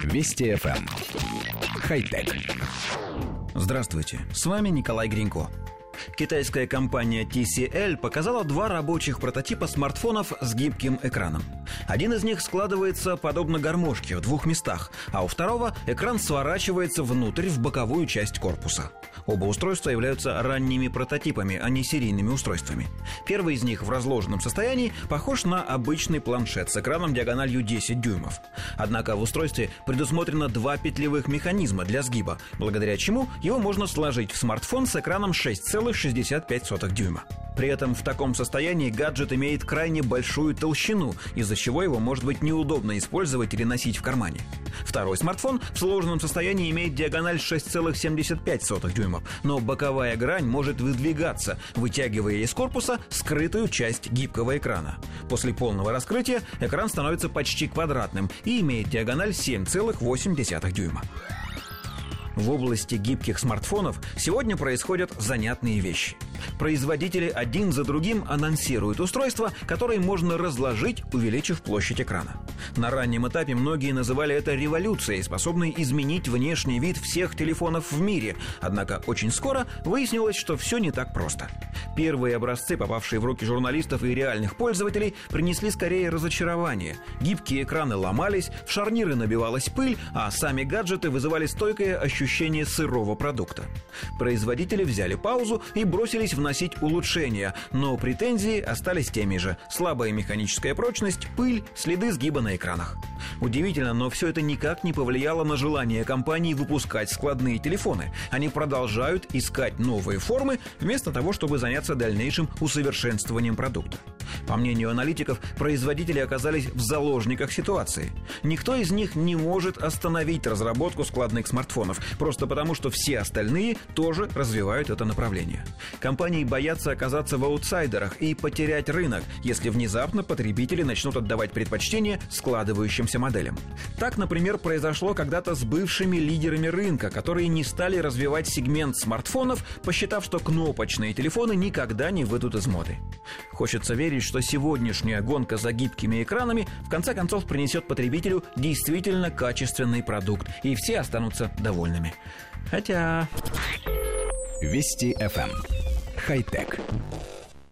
Вести FM. Эм. Хай-тек. Здравствуйте, с вами Николай Гринько. Китайская компания TCL показала два рабочих прототипа смартфонов с гибким экраном. Один из них складывается подобно гармошке в двух местах, а у второго экран сворачивается внутрь в боковую часть корпуса. Оба устройства являются ранними прототипами, а не серийными устройствами. Первый из них в разложенном состоянии похож на обычный планшет с экраном диагональю 10 дюймов. Однако в устройстве предусмотрено два петлевых механизма для сгиба, благодаря чему его можно сложить в смартфон с экраном 6,65 дюйма. При этом в таком состоянии гаджет имеет крайне большую толщину, из-за чего его может быть неудобно использовать или носить в кармане. Второй смартфон в сложенном состоянии имеет диагональ 6,75 дюймов, но боковая грань может выдвигаться, вытягивая из корпуса скрытую часть гибкого экрана. После полного раскрытия экран становится почти квадратным и имеет диагональ 7,8 дюйма. В области гибких смартфонов сегодня происходят занятные вещи. Производители один за другим анонсируют устройства, которые можно разложить, увеличив площадь экрана. На раннем этапе многие называли это революцией, способной изменить внешний вид всех телефонов в мире. Однако очень скоро выяснилось, что все не так просто. Первые образцы, попавшие в руки журналистов и реальных пользователей, принесли скорее разочарование. Гибкие экраны ломались, в шарниры набивалась пыль, а сами гаджеты вызывали стойкое ощущение сырого продукта. Производители взяли паузу и бросились вносить улучшения, но претензии остались теми же. Слабая механическая прочность, пыль, следы сгиба на экранах. Удивительно, но все это никак не повлияло на желание компании выпускать складные телефоны. Они продолжают искать новые формы, вместо того, чтобы заняться дальнейшим усовершенствованием продукта. По мнению аналитиков, производители оказались в заложниках ситуации. Никто из них не может остановить разработку складных смартфонов, просто потому что все остальные тоже развивают это направление. Компании боятся оказаться в аутсайдерах и потерять рынок, если внезапно потребители начнут отдавать предпочтение складывающимся моделям. Так, например, произошло когда-то с бывшими лидерами рынка, которые не стали развивать сегмент смартфонов, посчитав, что кнопочные телефоны никогда не выйдут из моды. Хочется верить, что сегодняшняя гонка за гибкими экранами в конце концов принесет потребителю действительно качественный продукт, и все останутся довольными. Хотя... Вести FM. Хай-тек.